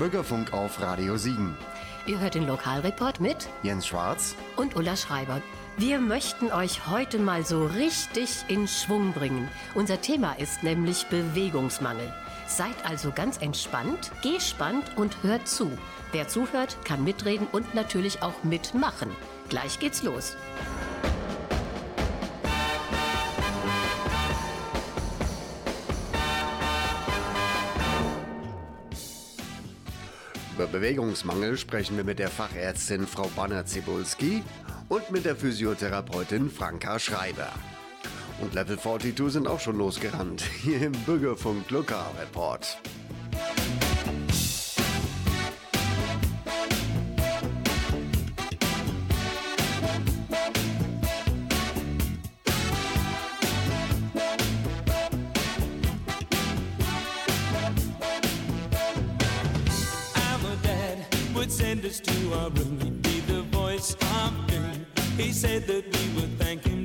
Bürgerfunk auf Radio Siegen. Ihr hört den Lokalreport mit Jens Schwarz und Ulla Schreiber. Wir möchten euch heute mal so richtig in Schwung bringen. Unser Thema ist nämlich Bewegungsmangel. Seid also ganz entspannt, gespannt und hört zu. Wer zuhört, kann mitreden und natürlich auch mitmachen. Gleich geht's los. Über Bewegungsmangel sprechen wir mit der Fachärztin Frau Banner-Zibulski und mit der Physiotherapeutin Franka Schreiber. Und Level 42 sind auch schon losgerannt, hier im Bürgerfunk Lokalreport. Report. to our room. He'd be the voice of pain. He said that we would thank him.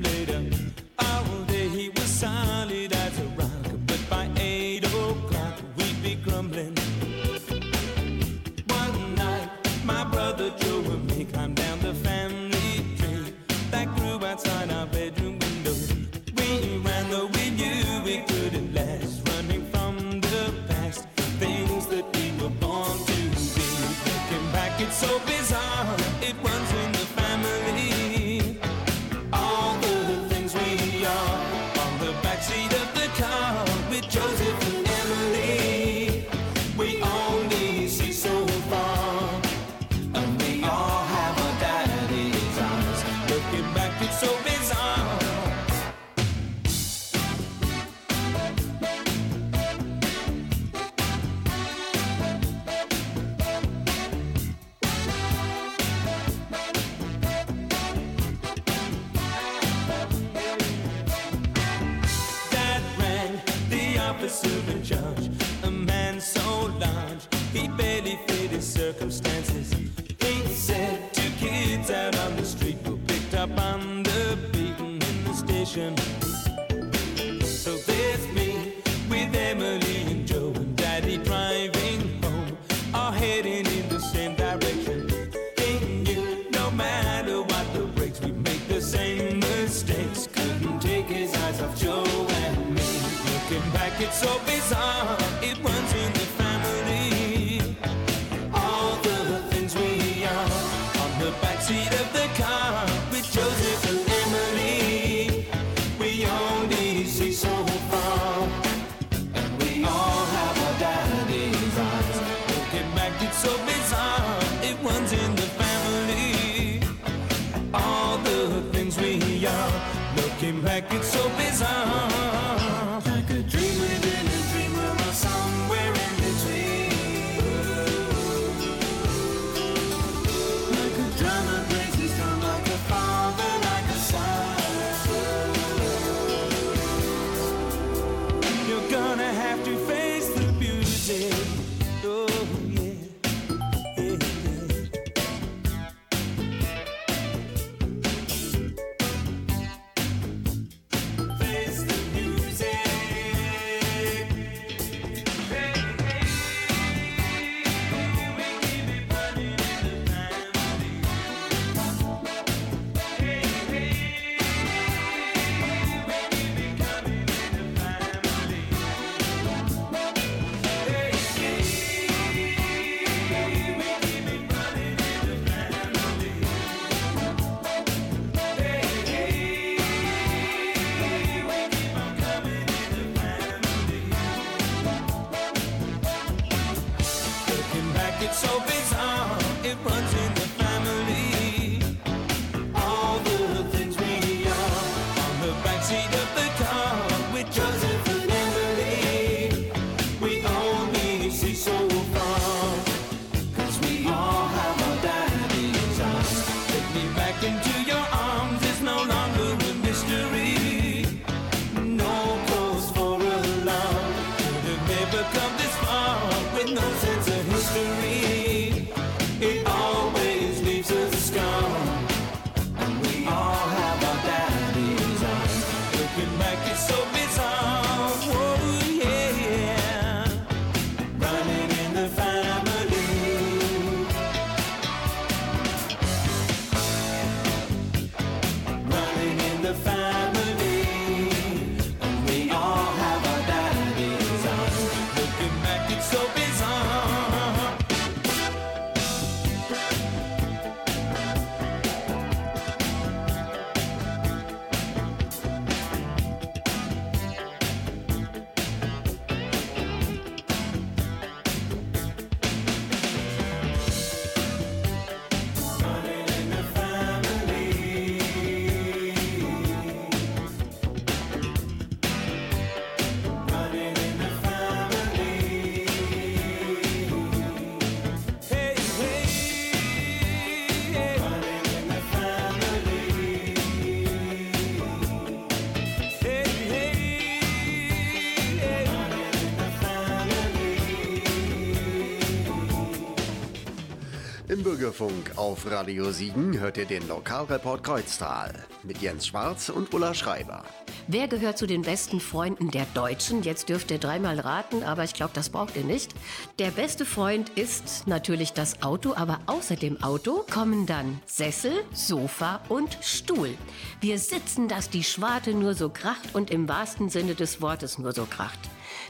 Bürgerfunk auf Radio Siegen hört ihr den Lokalreport Kreuztal mit Jens Schwarz und Ulla Schreiber. Wer gehört zu den besten Freunden der Deutschen? Jetzt dürft ihr dreimal raten, aber ich glaube, das braucht ihr nicht. Der beste Freund ist natürlich das Auto, aber außer dem Auto kommen dann Sessel, Sofa und Stuhl. Wir sitzen, dass die Schwarte nur so kracht und im wahrsten Sinne des Wortes nur so kracht.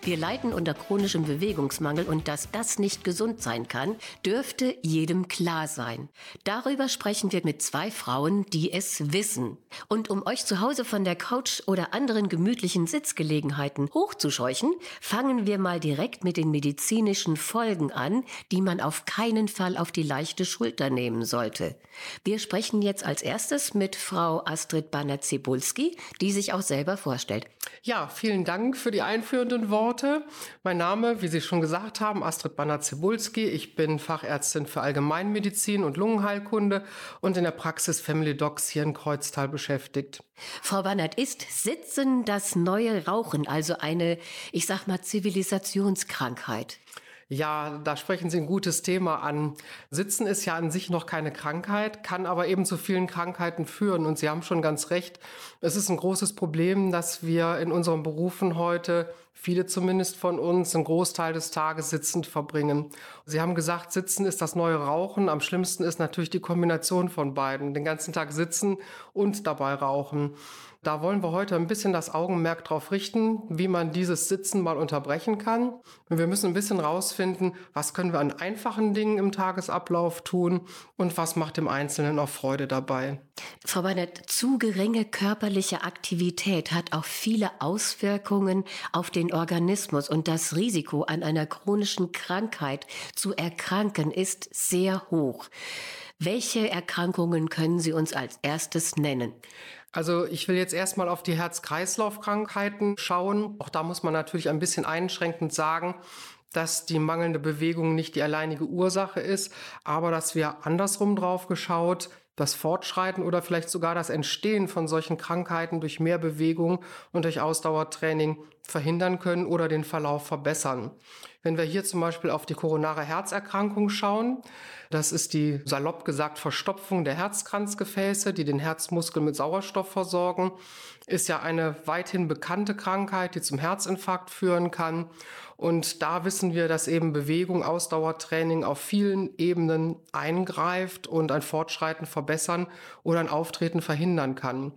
Wir leiden unter chronischem Bewegungsmangel und dass das nicht gesund sein kann, dürfte jedem klar sein. Darüber sprechen wir mit zwei Frauen, die es wissen. Und um euch zu Hause von der Couch oder anderen gemütlichen Sitzgelegenheiten hochzuscheuchen, fangen wir mal direkt mit den medizinischen Folgen an, die man auf keinen Fall auf die leichte Schulter nehmen sollte. Wir sprechen jetzt als erstes mit Frau Astrid Banner-Zebulski, die sich auch selber vorstellt. Ja, vielen Dank für die einführenden Worte. Mein Name, wie Sie schon gesagt haben, Astrid Banner-Zebulski. Ich bin Fachärztin für Allgemeinmedizin und Lungenheilkunde und in der Praxis Family Docs hier in Kreuztal beschäftigt. Frau Bannert, ist Sitzen das neue Rauchen, also eine, ich sag mal, Zivilisationskrankheit? Ja, da sprechen Sie ein gutes Thema an. Sitzen ist ja an sich noch keine Krankheit, kann aber eben zu vielen Krankheiten führen. Und Sie haben schon ganz recht. Es ist ein großes Problem, dass wir in unseren Berufen heute, viele zumindest von uns, einen Großteil des Tages sitzend verbringen. Sie haben gesagt, Sitzen ist das neue Rauchen. Am schlimmsten ist natürlich die Kombination von beiden. Den ganzen Tag sitzen und dabei rauchen. Da wollen wir heute ein bisschen das Augenmerk darauf richten, wie man dieses Sitzen mal unterbrechen kann. Wir müssen ein bisschen rausfinden, was können wir an einfachen Dingen im Tagesablauf tun und was macht dem Einzelnen auch Freude dabei. Frau Bannert, zu geringe körperliche Aktivität hat auch viele Auswirkungen auf den Organismus und das Risiko an einer chronischen Krankheit zu erkranken ist sehr hoch. Welche Erkrankungen können Sie uns als erstes nennen? Also ich will jetzt erstmal auf die Herz-Kreislauf-Krankheiten schauen. Auch da muss man natürlich ein bisschen einschränkend sagen, dass die mangelnde Bewegung nicht die alleinige Ursache ist, aber dass wir andersrum drauf geschaut das Fortschreiten oder vielleicht sogar das Entstehen von solchen Krankheiten durch mehr Bewegung und durch Ausdauertraining verhindern können oder den Verlauf verbessern. Wenn wir hier zum Beispiel auf die koronare Herzerkrankung schauen, das ist die salopp gesagt Verstopfung der Herzkranzgefäße, die den Herzmuskel mit Sauerstoff versorgen, ist ja eine weithin bekannte Krankheit, die zum Herzinfarkt führen kann. Und da wissen wir, dass eben Bewegung, Ausdauertraining auf vielen Ebenen eingreift und ein Fortschreiten verbessern oder ein Auftreten verhindern kann.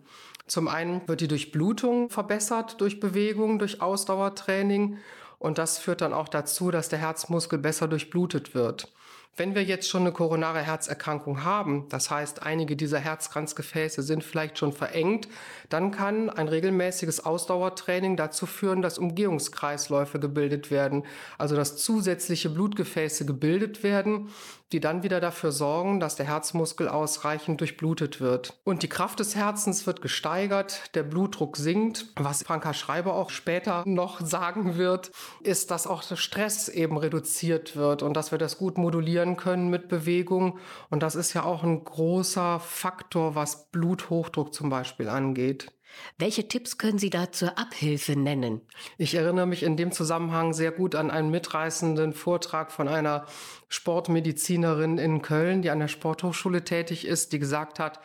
Zum einen wird die Durchblutung verbessert durch Bewegung, durch Ausdauertraining. Und das führt dann auch dazu, dass der Herzmuskel besser durchblutet wird. Wenn wir jetzt schon eine koronare Herzerkrankung haben, das heißt, einige dieser Herzkranzgefäße sind vielleicht schon verengt, dann kann ein regelmäßiges Ausdauertraining dazu führen, dass Umgehungskreisläufe gebildet werden, also dass zusätzliche Blutgefäße gebildet werden, die dann wieder dafür sorgen, dass der Herzmuskel ausreichend durchblutet wird. Und die Kraft des Herzens wird gesteigert, der Blutdruck sinkt. Was Franka Schreiber auch später noch sagen wird, ist, dass auch der Stress eben reduziert wird und dass wir das gut modulieren können mit Bewegung. Und das ist ja auch ein großer Faktor, was Bluthochdruck zum Beispiel angeht. Welche Tipps können Sie da zur Abhilfe nennen? Ich erinnere mich in dem Zusammenhang sehr gut an einen mitreißenden Vortrag von einer Sportmedizinerin in Köln, die an der Sporthochschule tätig ist, die gesagt hat,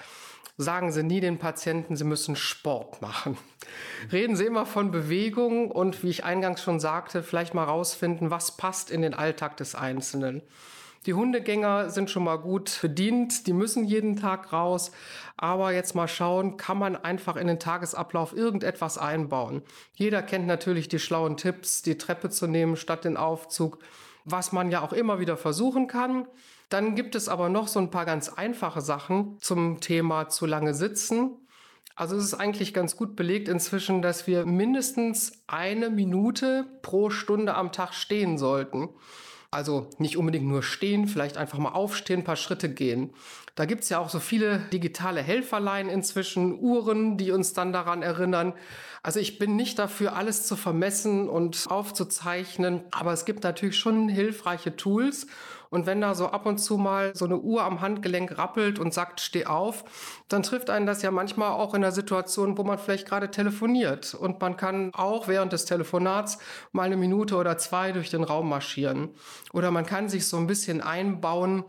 sagen Sie nie den Patienten, Sie müssen Sport machen. Reden Sie immer von Bewegung und wie ich eingangs schon sagte, vielleicht mal rausfinden, was passt in den Alltag des Einzelnen. Die Hundegänger sind schon mal gut bedient, die müssen jeden Tag raus. Aber jetzt mal schauen, kann man einfach in den Tagesablauf irgendetwas einbauen. Jeder kennt natürlich die schlauen Tipps, die Treppe zu nehmen statt den Aufzug, was man ja auch immer wieder versuchen kann. Dann gibt es aber noch so ein paar ganz einfache Sachen zum Thema zu lange sitzen. Also es ist eigentlich ganz gut belegt inzwischen, dass wir mindestens eine Minute pro Stunde am Tag stehen sollten. Also nicht unbedingt nur stehen, vielleicht einfach mal aufstehen, ein paar Schritte gehen. Da gibt es ja auch so viele digitale Helferlein inzwischen, Uhren, die uns dann daran erinnern. Also ich bin nicht dafür, alles zu vermessen und aufzuzeichnen, aber es gibt natürlich schon hilfreiche Tools. Und wenn da so ab und zu mal so eine Uhr am Handgelenk rappelt und sagt, steh auf, dann trifft einen das ja manchmal auch in der Situation, wo man vielleicht gerade telefoniert. Und man kann auch während des Telefonats mal eine Minute oder zwei durch den Raum marschieren. Oder man kann sich so ein bisschen einbauen,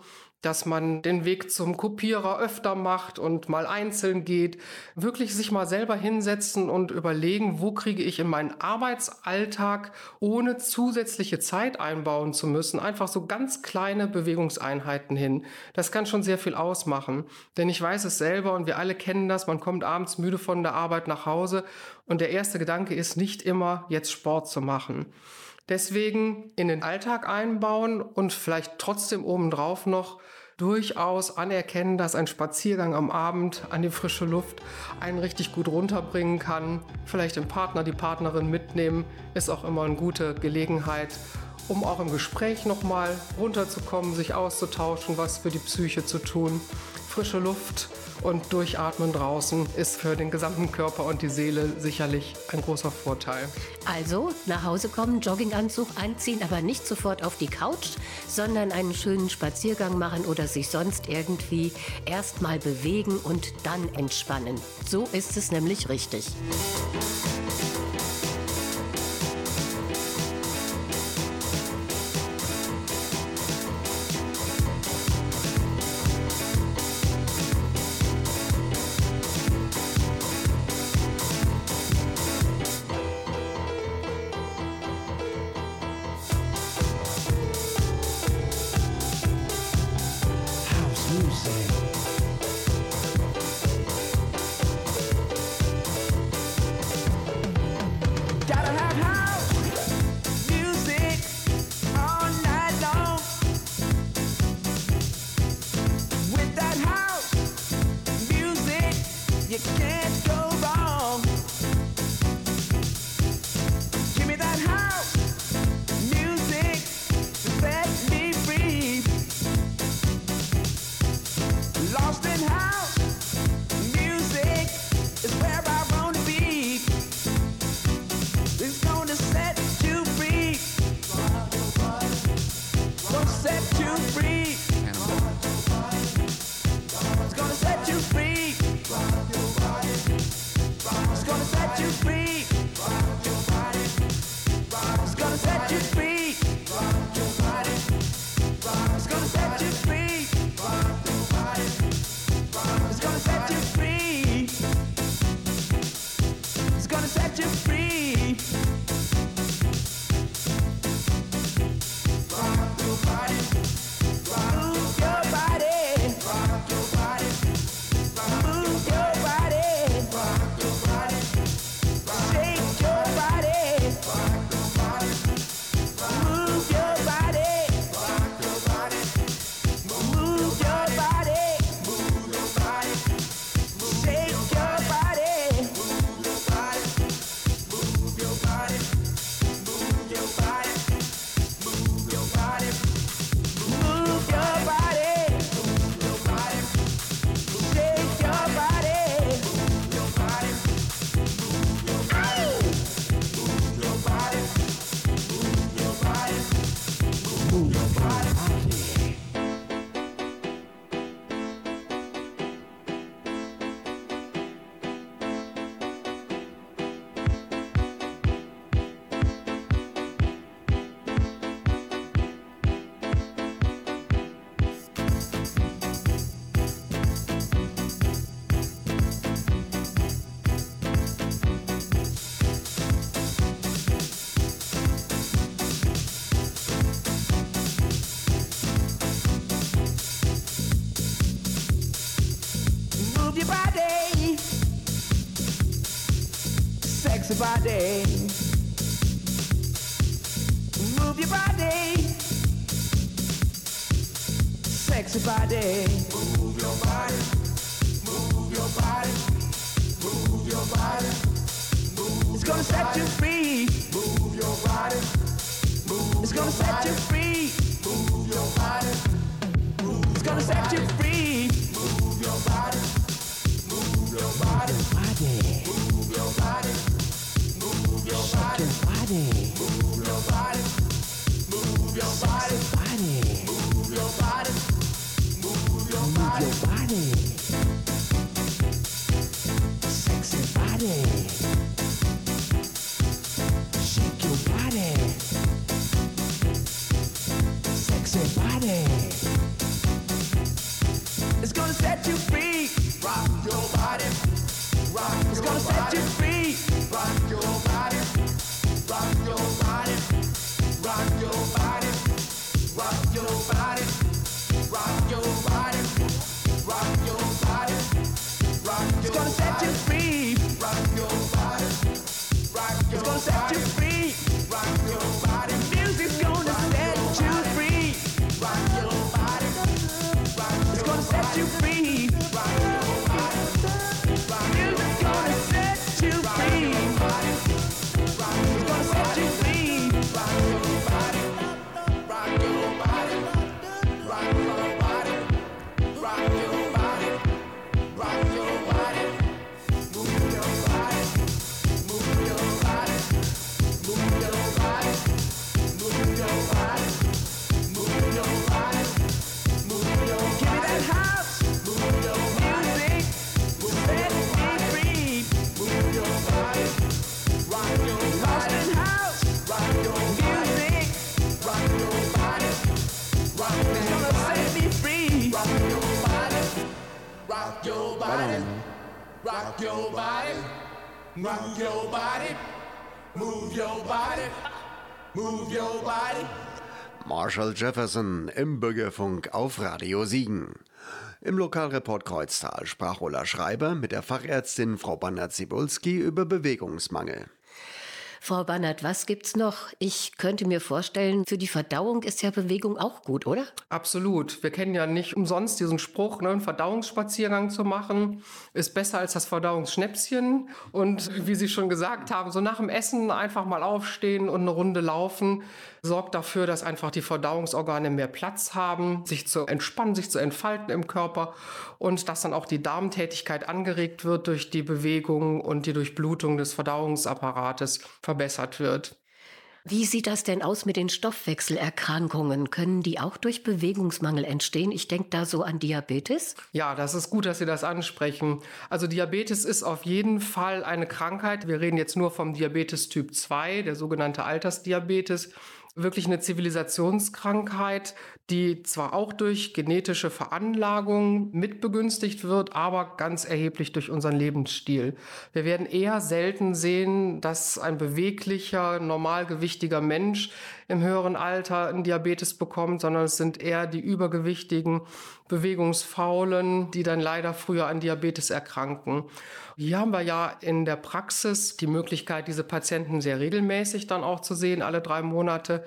dass man den Weg zum Kopierer öfter macht und mal einzeln geht. Wirklich sich mal selber hinsetzen und überlegen, wo kriege ich in meinen Arbeitsalltag, ohne zusätzliche Zeit einbauen zu müssen, einfach so ganz kleine Bewegungseinheiten hin. Das kann schon sehr viel ausmachen. Denn ich weiß es selber und wir alle kennen das. Man kommt abends müde von der Arbeit nach Hause und der erste Gedanke ist nicht immer, jetzt Sport zu machen. Deswegen in den Alltag einbauen und vielleicht trotzdem obendrauf noch durchaus anerkennen, dass ein Spaziergang am Abend an die frische Luft einen richtig gut runterbringen kann. Vielleicht den Partner, die Partnerin mitnehmen, ist auch immer eine gute Gelegenheit, um auch im Gespräch nochmal runterzukommen, sich auszutauschen, was für die Psyche zu tun. Frische Luft und Durchatmen draußen ist für den gesamten Körper und die Seele sicherlich ein großer Vorteil. Also nach Hause kommen, Jogginganzug anziehen, aber nicht sofort auf die Couch, sondern einen schönen Spaziergang machen oder sich sonst irgendwie erstmal bewegen und dann entspannen. So ist es nämlich richtig. Body. Set you free. Move your body. Move it's gonna set you free. Move your body. Move it's gonna set you free. Move your body. Move your body. Move your body body. Move your body. Move your body. Move your body. Move your body. Move your body. Rock your body, rock your body, move your body, move your body. Marshall Jefferson im Bürgerfunk auf Radio Siegen. Im Lokalreport Kreuztal sprach Ulla Schreiber mit der Fachärztin Frau Banner-Zibulski über Bewegungsmangel. Frau Bannert, was gibt's noch? Ich könnte mir vorstellen, für die Verdauung ist ja Bewegung auch gut, oder? Absolut. Wir kennen ja nicht umsonst diesen Spruch, ne, einen Verdauungsspaziergang zu machen ist besser als das Verdauungsschnäpschen. Und wie Sie schon gesagt haben, so nach dem Essen einfach mal aufstehen und eine Runde laufen, sorgt dafür, dass einfach die Verdauungsorgane mehr Platz haben, sich zu entspannen, sich zu entfalten im Körper und dass dann auch die Darmtätigkeit angeregt wird durch die Bewegung und die Durchblutung des Verdauungsapparates verbessert wird. Wie sieht das denn aus mit den Stoffwechselerkrankungen? Können die auch durch Bewegungsmangel entstehen? Ich denke da so an Diabetes. Ja, das ist gut, dass Sie das ansprechen. Also Diabetes ist auf jeden Fall eine Krankheit. Wir reden jetzt nur vom Diabetes Typ 2, der sogenannte Altersdiabetes wirklich eine Zivilisationskrankheit, die zwar auch durch genetische Veranlagung mitbegünstigt wird, aber ganz erheblich durch unseren Lebensstil. Wir werden eher selten sehen, dass ein beweglicher, normalgewichtiger Mensch im höheren Alter einen Diabetes bekommt, sondern es sind eher die übergewichtigen, bewegungsfaulen, die dann leider früher an Diabetes erkranken. Hier haben wir ja in der Praxis die Möglichkeit, diese Patienten sehr regelmäßig dann auch zu sehen, alle drei Monate.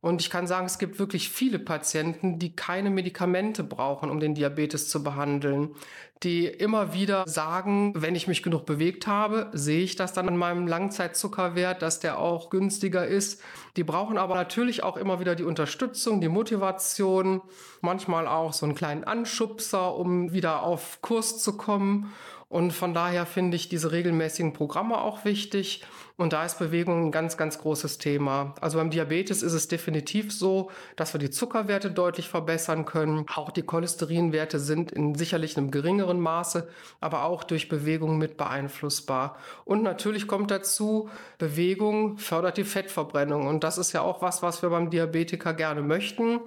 Und ich kann sagen, es gibt wirklich viele Patienten, die keine Medikamente brauchen, um den Diabetes zu behandeln, die immer wieder sagen, wenn ich mich genug bewegt habe, sehe ich das dann an meinem Langzeitzuckerwert, dass der auch günstiger ist. Die brauchen aber natürlich auch immer wieder die Unterstützung, die Motivation, manchmal auch so einen kleinen Anschubser, um wieder auf Kurs zu kommen. Und von daher finde ich diese regelmäßigen Programme auch wichtig. Und da ist Bewegung ein ganz, ganz großes Thema. Also beim Diabetes ist es definitiv so, dass wir die Zuckerwerte deutlich verbessern können. Auch die Cholesterinwerte sind in sicherlich einem geringeren Maße, aber auch durch Bewegung mit beeinflussbar. Und natürlich kommt dazu, Bewegung fördert die Fettverbrennung. Und das ist ja auch was, was wir beim Diabetiker gerne möchten.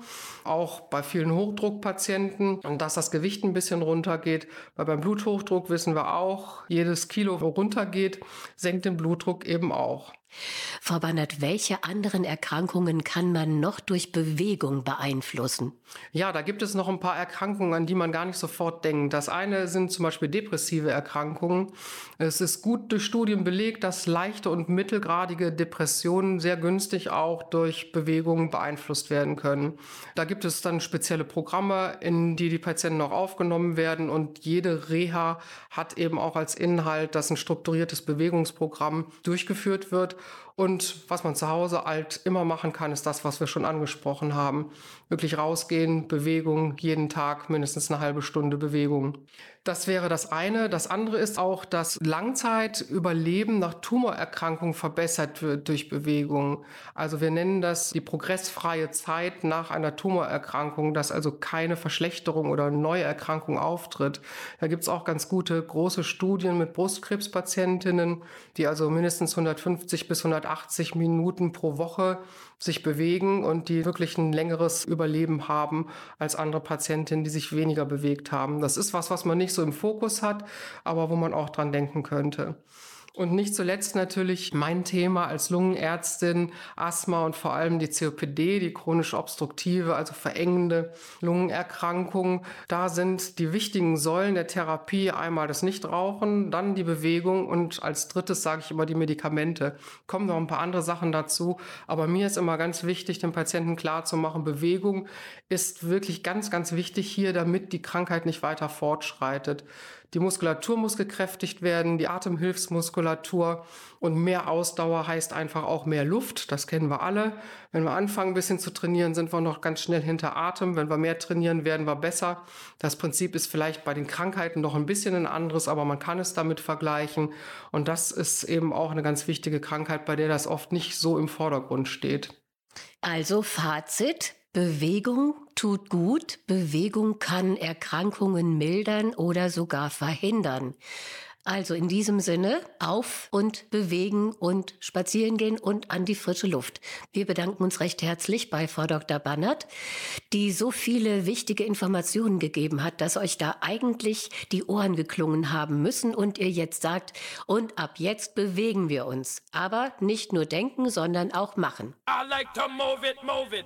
Auch bei vielen Hochdruckpatienten. Und dass das Gewicht ein bisschen runtergeht. Weil beim Bluthochdruck wissen wir auch, jedes Kilo runtergeht, senkt den Blutdruck eben eben auch. Frau Bannert, welche anderen Erkrankungen kann man noch durch Bewegung beeinflussen? Ja, da gibt es noch ein paar Erkrankungen, an die man gar nicht sofort denkt. Das eine sind zum Beispiel depressive Erkrankungen. Es ist gut durch Studien belegt, dass leichte und mittelgradige Depressionen sehr günstig auch durch Bewegung beeinflusst werden können. Da gibt es dann spezielle Programme, in die die Patienten noch aufgenommen werden und jede Reha hat eben auch als Inhalt, dass ein strukturiertes Bewegungsprogramm durchgeführt wird und was man zu Hause halt immer machen kann, ist das, was wir schon angesprochen haben. Wirklich rausgehen, Bewegung, jeden Tag mindestens eine halbe Stunde Bewegung. Das wäre das eine. Das andere ist auch, dass Langzeitüberleben nach Tumorerkrankungen verbessert wird durch Bewegung. Also wir nennen das die progressfreie Zeit nach einer Tumorerkrankung, dass also keine Verschlechterung oder neue Erkrankung auftritt. Da gibt es auch ganz gute große Studien mit Brustkrebspatientinnen, die also mindestens 150 bis 180 Minuten pro Woche sich bewegen und die wirklich ein längeres Überleben haben als andere Patientinnen, die sich weniger bewegt haben. Das ist was, was man nicht so im Fokus hat, aber wo man auch dran denken könnte. Und nicht zuletzt natürlich mein Thema als Lungenärztin, Asthma und vor allem die COPD, die chronisch obstruktive, also verengende Lungenerkrankung. Da sind die wichtigen Säulen der Therapie einmal das Nichtrauchen, dann die Bewegung und als drittes sage ich immer die Medikamente. Kommen noch ein paar andere Sachen dazu, aber mir ist immer ganz wichtig, den Patienten klarzumachen, Bewegung ist wirklich ganz, ganz wichtig hier, damit die Krankheit nicht weiter fortschreitet. Die Muskulatur muss gekräftigt werden, die Atemhilfsmuskulatur und mehr Ausdauer heißt einfach auch mehr Luft. Das kennen wir alle. Wenn wir anfangen, ein bisschen zu trainieren, sind wir noch ganz schnell hinter Atem. Wenn wir mehr trainieren, werden wir besser. Das Prinzip ist vielleicht bei den Krankheiten noch ein bisschen ein anderes, aber man kann es damit vergleichen. Und das ist eben auch eine ganz wichtige Krankheit, bei der das oft nicht so im Vordergrund steht. Also Fazit, Bewegung tut gut, Bewegung kann Erkrankungen mildern oder sogar verhindern. Also in diesem Sinne, auf und bewegen und spazieren gehen und an die frische Luft. Wir bedanken uns recht herzlich bei Frau Dr. Bannert, die so viele wichtige Informationen gegeben hat, dass euch da eigentlich die Ohren geklungen haben müssen und ihr jetzt sagt, und ab jetzt bewegen wir uns. Aber nicht nur denken, sondern auch machen. I like to move it, move it.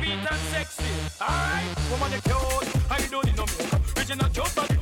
sweet and sexy. Alright, woman, you're cute. I don't need no makeup. Original job, but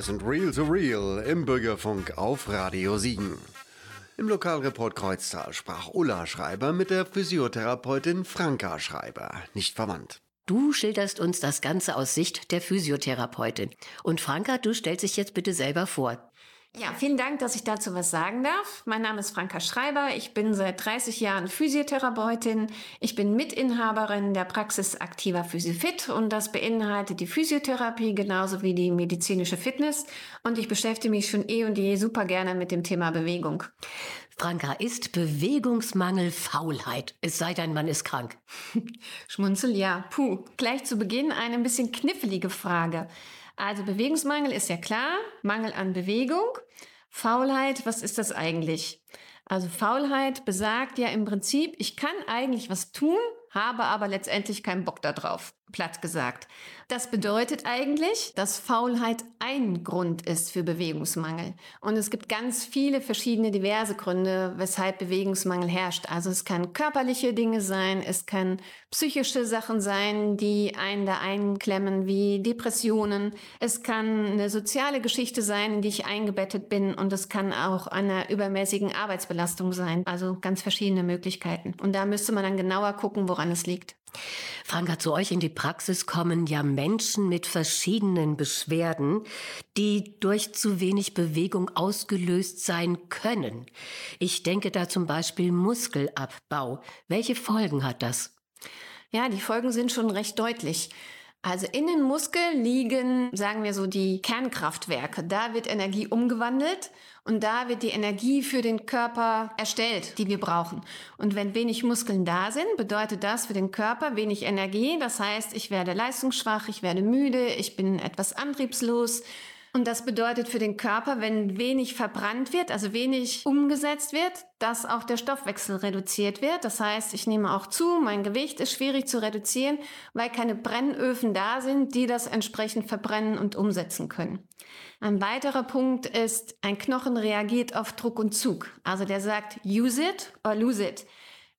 Das sind Real to Real im Bürgerfunk auf Radio Siegen. Im Lokalreport Kreuztal sprach Ulla Schreiber mit der Physiotherapeutin Franka Schreiber, nicht verwandt. Du schilderst uns das Ganze aus Sicht der Physiotherapeutin. Und Franka, du stellst dich jetzt bitte selber vor. Ja, vielen Dank, dass ich dazu was sagen darf. Mein Name ist Franka Schreiber. Ich bin seit 30 Jahren Physiotherapeutin. Ich bin Mitinhaberin der Praxis Aktiver Physiofit und das beinhaltet die Physiotherapie genauso wie die medizinische Fitness. Und ich beschäftige mich schon eh und je super gerne mit dem Thema Bewegung. Franka, ist Bewegungsmangel Faulheit? Es sei denn, man ist krank. Schmunzel, ja. Puh, gleich zu Beginn eine ein bisschen knifflige Frage. Also Bewegungsmangel ist ja klar, Mangel an Bewegung. Faulheit, was ist das eigentlich? Also Faulheit besagt ja im Prinzip, ich kann eigentlich was tun, habe aber letztendlich keinen Bock darauf, platt gesagt. Das bedeutet eigentlich, dass Faulheit ein Grund ist für Bewegungsmangel. Und es gibt ganz viele verschiedene diverse Gründe, weshalb Bewegungsmangel herrscht. Also es kann körperliche Dinge sein, es kann psychische Sachen sein, die einen da einklemmen, wie Depressionen. Es kann eine soziale Geschichte sein, in die ich eingebettet bin. Und es kann auch einer übermäßigen Arbeitsbelastung sein. Also ganz verschiedene Möglichkeiten. Und da müsste man dann genauer gucken, woran es liegt. Franka, zu euch in die Praxis kommen ja Menschen mit verschiedenen Beschwerden, die durch zu wenig Bewegung ausgelöst sein können. Ich denke da zum Beispiel Muskelabbau. Welche Folgen hat das? Ja, die Folgen sind schon recht deutlich. Also in den Muskeln liegen, sagen wir so, die Kernkraftwerke. Da wird Energie umgewandelt und da wird die Energie für den Körper erstellt, die wir brauchen. Und wenn wenig Muskeln da sind, bedeutet das für den Körper wenig Energie. Das heißt, ich werde leistungsschwach, ich werde müde, ich bin etwas antriebslos. Und das bedeutet für den Körper, wenn wenig verbrannt wird, also wenig umgesetzt wird, dass auch der Stoffwechsel reduziert wird. Das heißt, ich nehme auch zu, mein Gewicht ist schwierig zu reduzieren, weil keine Brennöfen da sind, die das entsprechend verbrennen und umsetzen können. Ein weiterer Punkt ist, ein Knochen reagiert auf Druck und Zug. Also der sagt, use it or lose it.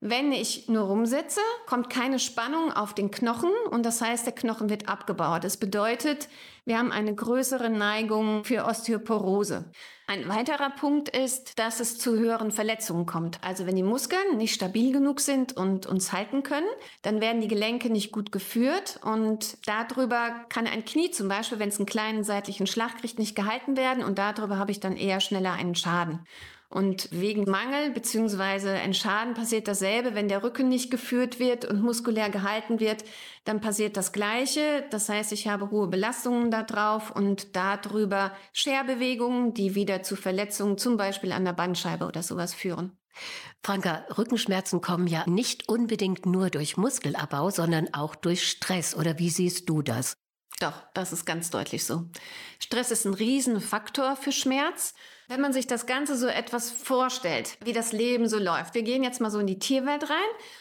Wenn ich nur rumsitze, kommt keine Spannung auf den Knochen und das heißt, der Knochen wird abgebaut. Das bedeutet, wir haben eine größere Neigung für Osteoporose. Ein weiterer Punkt ist, dass es zu höheren Verletzungen kommt. Also wenn die Muskeln nicht stabil genug sind und uns halten können, dann werden die Gelenke nicht gut geführt und darüber kann ein Knie zum Beispiel, wenn es einen kleinen seitlichen Schlag kriegt, nicht gehalten werden und darüber habe ich dann eher schneller einen Schaden. Und wegen Mangel bzw. ein Schaden passiert dasselbe. Wenn der Rücken nicht geführt wird und muskulär gehalten wird, dann passiert das Gleiche. Das heißt, ich habe hohe Belastungen da drauf und darüber Scherbewegungen, die wieder zu Verletzungen zum Beispiel an der Bandscheibe oder sowas führen. Franka, Rückenschmerzen kommen ja nicht unbedingt nur durch Muskelabbau, sondern auch durch Stress. Oder wie siehst du das? Doch, das ist ganz deutlich so. Stress ist ein Riesenfaktor für Schmerz. Wenn man sich das Ganze so etwas vorstellt, wie das Leben so läuft. Wir gehen jetzt mal so in die Tierwelt rein.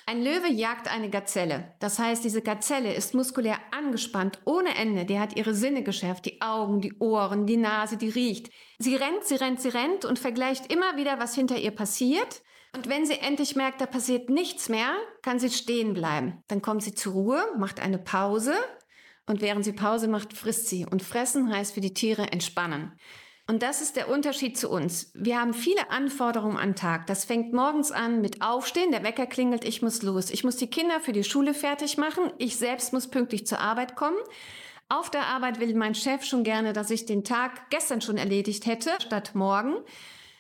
Ein Löwe jagt eine Gazelle. Das heißt, diese Gazelle ist muskulär angespannt ohne Ende. Die hat ihre Sinne geschärft, die Augen, die Ohren, die Nase, die riecht. Sie rennt, sie rennt, sie rennt und vergleicht immer wieder, was hinter ihr passiert. Und wenn sie endlich merkt, da passiert nichts mehr, kann sie stehen bleiben. Dann kommt sie zur Ruhe, macht eine Pause, und während sie Pause macht, frisst sie. Und fressen heißt für die Tiere entspannen. Und das ist der Unterschied zu uns. Wir haben viele Anforderungen am Tag. Das fängt morgens an mit Aufstehen, der Wecker klingelt, ich muss los. Ich muss die Kinder für die Schule fertig machen. Ich selbst muss pünktlich zur Arbeit kommen. Auf der Arbeit will mein Chef schon gerne, dass ich den Tag gestern schon erledigt hätte, statt morgen.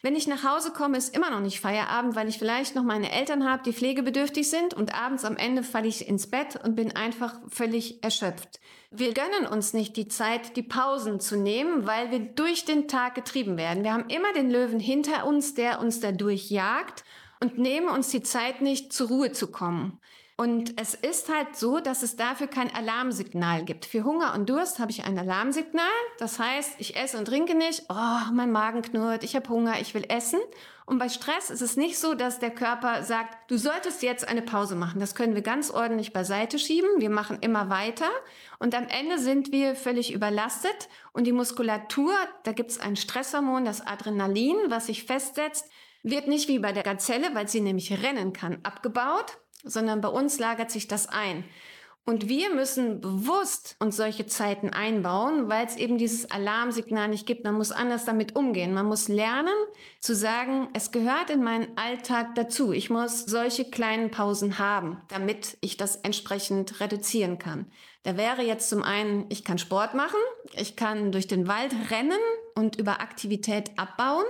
Wenn ich nach Hause komme, ist immer noch nicht Feierabend, weil ich vielleicht noch meine Eltern habe, die pflegebedürftig sind und abends am Ende falle ich ins Bett und bin einfach völlig erschöpft. Wir gönnen uns nicht die Zeit, die Pausen zu nehmen, weil wir durch den Tag getrieben werden. Wir haben immer den Löwen hinter uns, der uns dadurch jagt und nehmen uns die Zeit nicht, zur Ruhe zu kommen. Und es ist halt so, dass es dafür kein Alarmsignal gibt. Für Hunger und Durst habe ich ein Alarmsignal. Das heißt, ich esse und trinke nicht. Oh, mein Magen knurrt, ich habe Hunger, ich will essen. Und bei Stress ist es nicht so, dass der Körper sagt, du solltest jetzt eine Pause machen. Das können wir ganz ordentlich beiseite schieben. Wir machen immer weiter. Und am Ende sind wir völlig überlastet. Und die Muskulatur, da gibt es ein Stresshormon, das Adrenalin, was sich festsetzt, wird nicht wie bei der Gazelle, weil sie nämlich rennen kann, abgebaut, sondern bei uns lagert sich das ein. Und wir müssen bewusst uns solche Zeiten einbauen, weil es eben dieses Alarmsignal nicht gibt. Man muss anders damit umgehen. Man muss lernen zu sagen, es gehört in meinen Alltag dazu. Ich muss solche kleinen Pausen haben, damit ich das entsprechend reduzieren kann. Da wäre jetzt zum einen, ich kann Sport machen, ich kann durch den Wald rennen und über Aktivität abbauen.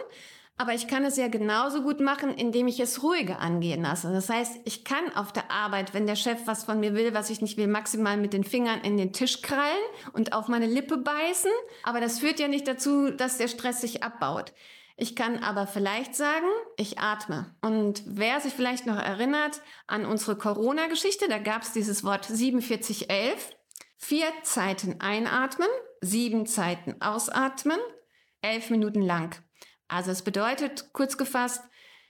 Aber ich kann es ja genauso gut machen, indem ich es ruhiger angehen lasse. Das heißt, ich kann auf der Arbeit, wenn der Chef was von mir will, was ich nicht will, maximal mit den Fingern in den Tisch krallen und auf meine Lippe beißen. Aber das führt ja nicht dazu, dass der Stress sich abbaut. Ich kann aber vielleicht sagen, ich atme. Und wer sich vielleicht noch erinnert an unsere Corona-Geschichte, da gab es dieses Wort 4711. Vier Zeiten einatmen, sieben Zeiten ausatmen, elf Minuten lang. Also es bedeutet, kurz gefasst,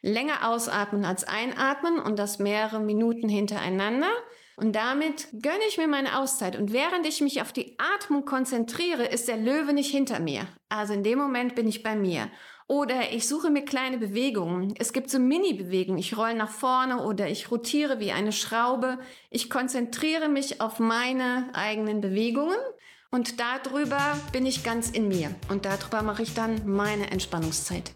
länger ausatmen als einatmen und das mehrere Minuten hintereinander. Und damit gönne ich mir meine Auszeit. Und während ich mich auf die Atmung konzentriere, ist der Löwe nicht hinter mir. Also in dem Moment bin ich bei mir. Oder ich suche mir kleine Bewegungen. Es gibt so Mini-Bewegungen. Ich roll nach vorne oder ich rotiere wie eine Schraube. Ich konzentriere mich auf meine eigenen Bewegungen und darüber bin ich ganz in mir. Und darüber mache ich dann meine Entspannungszeit.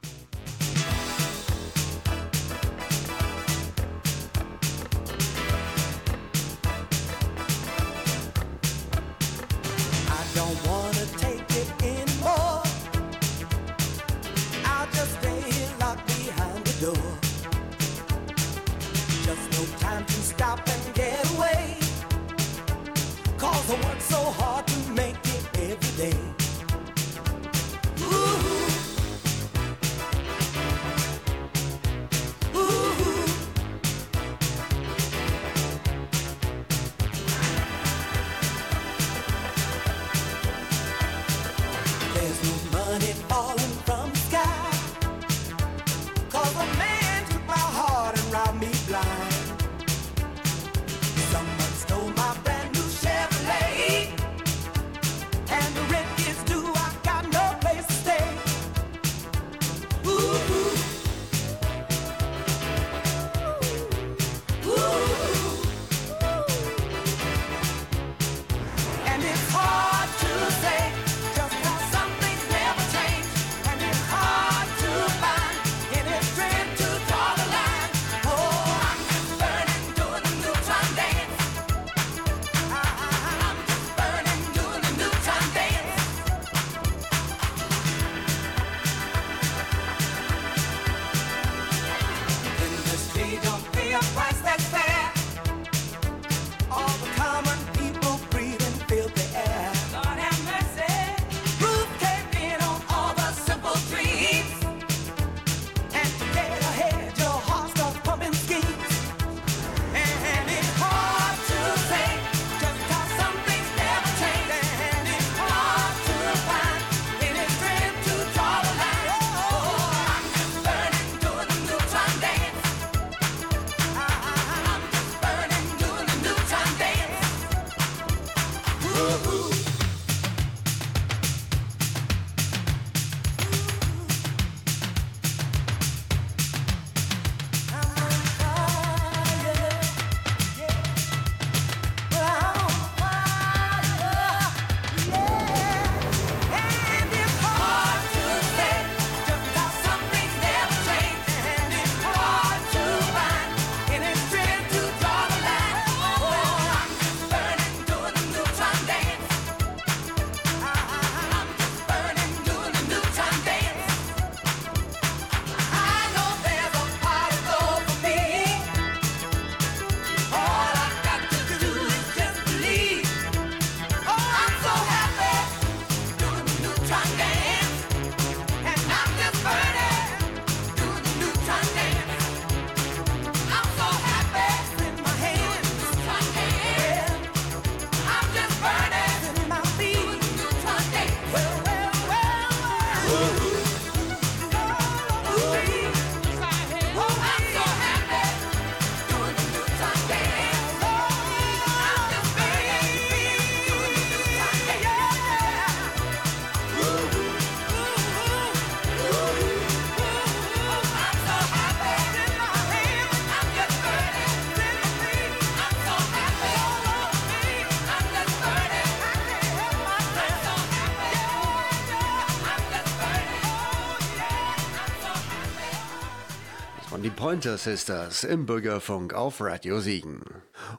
Pointer Sisters im Bürgerfunk auf Radio Siegen.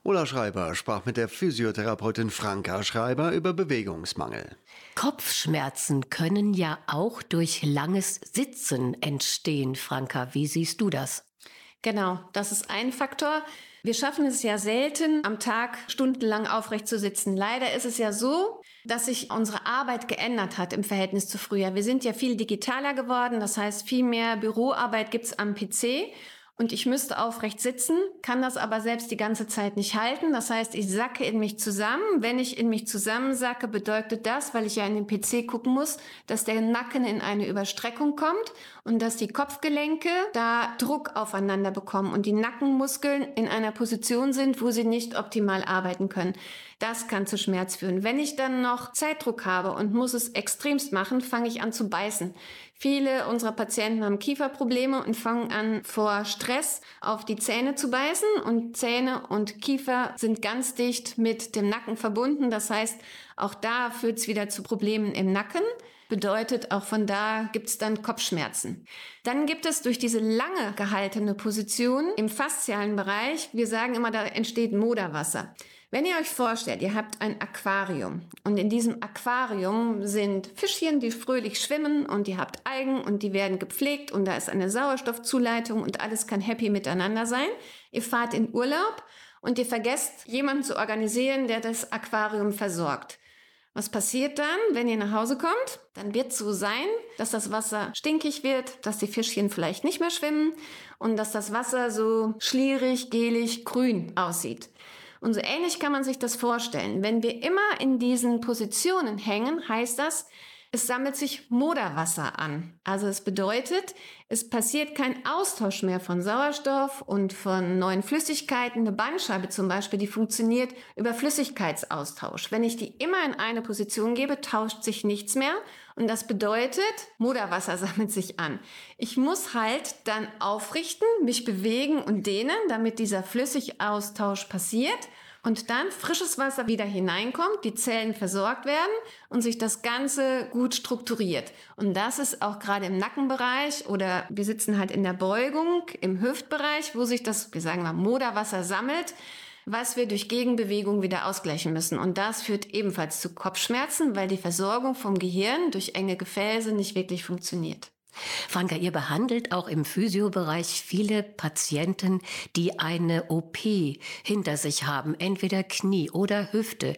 Ulla Schreiber sprach mit der Physiotherapeutin Franka Schreiber über Bewegungsmangel. Kopfschmerzen können ja auch durch langes Sitzen entstehen, Franka. Wie siehst du das? Genau, das ist ein Faktor. Wir schaffen es ja selten, am Tag stundenlang aufrecht zu sitzen. Leider ist es ja so, dass sich unsere Arbeit geändert hat im Verhältnis zu früher. Wir sind ja viel digitaler geworden, das heißt, viel mehr Büroarbeit gibt's am PC und ich müsste aufrecht sitzen, kann das aber selbst die ganze Zeit nicht halten. Das heißt, ich sacke in mich zusammen. Wenn ich in mich zusammensacke, bedeutet das, weil ich ja in den PC gucken muss, dass der Nacken in eine Überstreckung kommt und dass die Kopfgelenke da Druck aufeinander bekommen und die Nackenmuskeln in einer Position sind, wo sie nicht optimal arbeiten können. Das kann zu Schmerz führen. Wenn ich dann noch Zeitdruck habe und muss es extremst machen, fange ich an zu beißen. Viele unserer Patienten haben Kieferprobleme und fangen an, vor Stress auf die Zähne zu beißen. Und Zähne und Kiefer sind ganz dicht mit dem Nacken verbunden. Das heißt, auch da führt es wieder zu Problemen im Nacken. Bedeutet, auch von da gibt es dann Kopfschmerzen. Dann gibt es durch diese lange gehaltene Position im faszialen Bereich, wir sagen immer, da entsteht Moderwasser. Wenn ihr euch vorstellt, ihr habt ein Aquarium und in diesem Aquarium sind Fischchen, die fröhlich schwimmen und ihr habt Algen und die werden gepflegt und da ist eine Sauerstoffzuleitung und alles kann happy miteinander sein. Ihr fahrt in Urlaub und ihr vergesst, jemanden zu organisieren, der das Aquarium versorgt. Was passiert dann, wenn ihr nach Hause kommt? Dann wird es so sein, dass das Wasser stinkig wird, dass die Fischchen vielleicht nicht mehr schwimmen und dass das Wasser so schlierig, gelig, grün aussieht. Und so ähnlich kann man sich das vorstellen. Wenn wir immer in diesen Positionen hängen, heißt das, es sammelt sich Moderwasser an. Also es bedeutet, es passiert kein Austausch mehr von Sauerstoff und von neuen Flüssigkeiten. Eine Bandscheibe zum Beispiel, die funktioniert über Flüssigkeitsaustausch. Wenn ich die immer in eine Position gebe, tauscht sich nichts mehr. Und das bedeutet, Moderwasser sammelt sich an. Ich muss halt dann aufrichten, mich bewegen und dehnen, damit dieser Flüssigaustausch passiert und dann frisches Wasser wieder hineinkommt, die Zellen versorgt werden und sich das Ganze gut strukturiert. Und das ist auch gerade im Nackenbereich oder wir sitzen halt in der Beugung im Hüftbereich, wo sich das, wir sagen mal, Moderwasser sammelt, was wir durch Gegenbewegung wieder ausgleichen müssen. Und das führt ebenfalls zu Kopfschmerzen, weil die Versorgung vom Gehirn durch enge Gefäße nicht wirklich funktioniert. Franka, ihr behandelt auch im Physiobereich viele Patienten, die eine OP hinter sich haben, entweder Knie oder Hüfte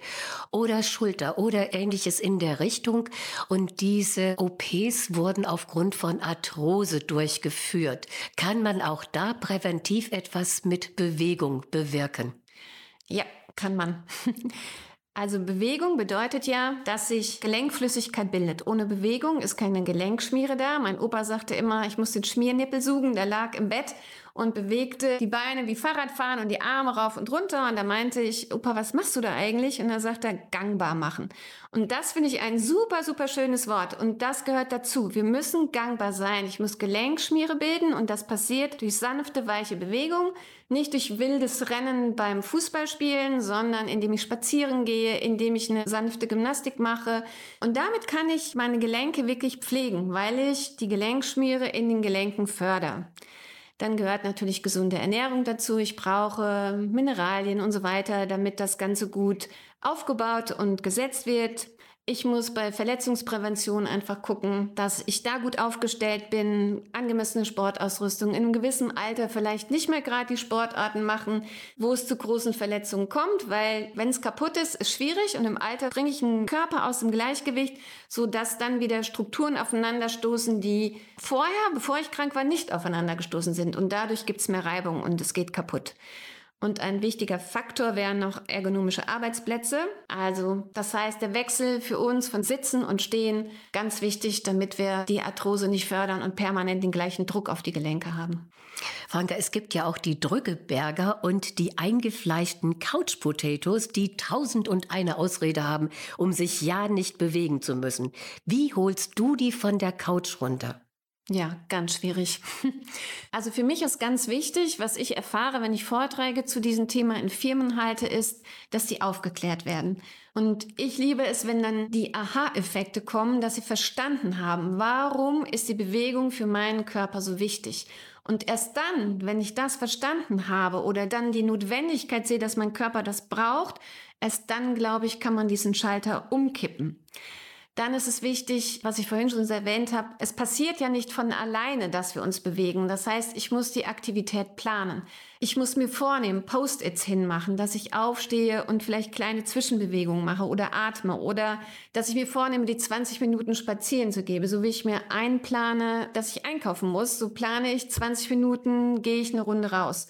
oder Schulter oder ähnliches in der Richtung. Und diese OPs wurden aufgrund von Arthrose durchgeführt. Kann man auch da präventiv etwas mit Bewegung bewirken? Ja, kann man. Also Bewegung bedeutet ja, dass sich Gelenkflüssigkeit bildet. Ohne Bewegung ist keine Gelenkschmiere da. Mein Opa sagte immer, ich muss den Schmiernippel suchen. Der lag im Bett und bewegte die Beine wie Fahrradfahren und die Arme rauf und runter. Und da meinte ich, Opa, was machst du da eigentlich? Und er sagt er, gangbar machen. Und das finde ich ein super, super schönes Wort. Und das gehört dazu. Wir müssen gangbar sein. Ich muss Gelenkschmiere bilden und das passiert durch sanfte, weiche Bewegung. Nicht durch wildes Rennen beim Fußballspielen, sondern indem ich spazieren gehe, indem ich eine sanfte Gymnastik mache. Und damit kann ich meine Gelenke wirklich pflegen, weil ich die Gelenkschmiere in den Gelenken fördere. Dann gehört natürlich gesunde Ernährung dazu. Ich brauche Mineralien und so weiter, damit das Ganze gut aufgebaut und gesetzt wird. Ich muss bei Verletzungsprävention einfach gucken, dass ich da gut aufgestellt bin, angemessene Sportausrüstung, in einem gewissen Alter vielleicht nicht mehr gerade die Sportarten machen, wo es zu großen Verletzungen kommt, weil wenn es kaputt ist, ist schwierig und im Alter bringe ich einen Körper aus dem Gleichgewicht, so dass dann wieder Strukturen aufeinanderstoßen, die vorher, bevor ich krank war, nicht aufeinander gestoßen sind und dadurch gibt es mehr Reibung und es geht kaputt. Und ein wichtiger Faktor wären noch ergonomische Arbeitsplätze. Also das heißt, der Wechsel für uns von Sitzen und Stehen ganz wichtig, damit wir die Arthrose nicht fördern und permanent den gleichen Druck auf die Gelenke haben. Franka, es gibt ja auch die Drückeberger und die eingefleischten Couch Potatoes, die tausend und eine Ausrede haben, um sich ja nicht bewegen zu müssen. Wie holst du die von der Couch runter? Ja, ganz schwierig. Also für mich ist ganz wichtig, was ich erfahre, wenn ich Vorträge zu diesem Thema in Firmen halte, ist, dass die aufgeklärt werden. Und ich liebe es, wenn dann die Aha-Effekte kommen, dass sie verstanden haben, warum ist die Bewegung für meinen Körper so wichtig. Und erst dann, wenn ich das verstanden habe oder dann die Notwendigkeit sehe, dass mein Körper das braucht, erst dann, glaube ich, kann man diesen Schalter umkippen. Dann ist es wichtig, was ich vorhin schon erwähnt habe, es passiert ja nicht von alleine, dass wir uns bewegen. Das heißt, ich muss die Aktivität planen. Ich muss mir vornehmen, Post-its hinmachen, dass ich aufstehe und vielleicht kleine Zwischenbewegungen mache oder atme oder dass ich mir vornehme, die 20 Minuten spazieren zu geben. So wie ich mir einplane, dass ich einkaufen muss, so plane ich 20 Minuten, gehe ich eine Runde raus.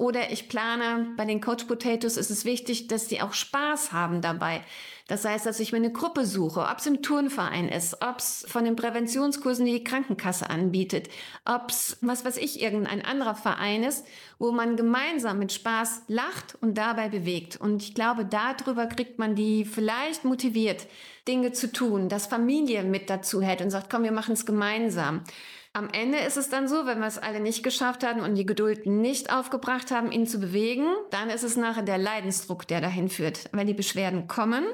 Oder ich plane, bei den Coach Potatoes ist es wichtig, dass die auch Spaß haben dabei. Das heißt, dass ich mir eine Gruppe suche, ob es im Turnverein ist, ob es von den Präventionskursen die Krankenkasse anbietet, ob es, was weiß ich, irgendein anderer Verein ist, wo man gemeinsam mit Spaß lacht und dabei bewegt. Und ich glaube, darüber kriegt man die vielleicht motiviert, Dinge zu tun, dass Familie mit dazu hält und sagt, komm, wir machen es gemeinsam. Am Ende ist es dann so, wenn wir es alle nicht geschafft haben und die Geduld nicht aufgebracht haben, ihn zu bewegen, dann ist es nachher der Leidensdruck, der dahin führt, weil die Beschwerden kommen.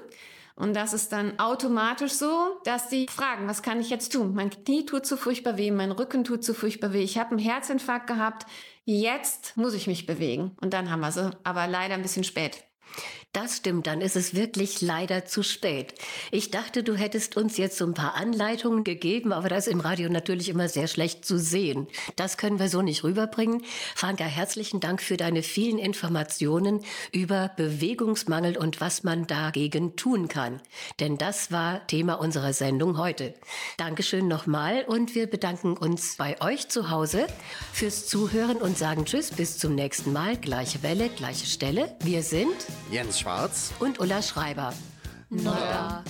Und das ist dann automatisch so, dass die fragen, was kann ich jetzt tun? Mein Knie tut zu furchtbar weh, mein Rücken tut zu furchtbar weh, ich habe einen Herzinfarkt gehabt, jetzt muss ich mich bewegen. Und dann haben wir sie, aber leider ein bisschen spät. Das stimmt, dann ist es wirklich leider zu spät. Ich dachte, du hättest uns jetzt so ein paar Anleitungen gegeben, aber das ist im Radio natürlich immer sehr schlecht zu sehen. Das können wir so nicht rüberbringen. Franka, herzlichen Dank für deine vielen Informationen über Bewegungsmangel und was man dagegen tun kann. Denn das war Thema unserer Sendung heute. Dankeschön nochmal und wir bedanken uns bei euch zu Hause fürs Zuhören und sagen Tschüss, bis zum nächsten Mal. Gleiche Welle, gleiche Stelle. Wir sind Jens Schwarz und Ulla Schreiber. Na ja.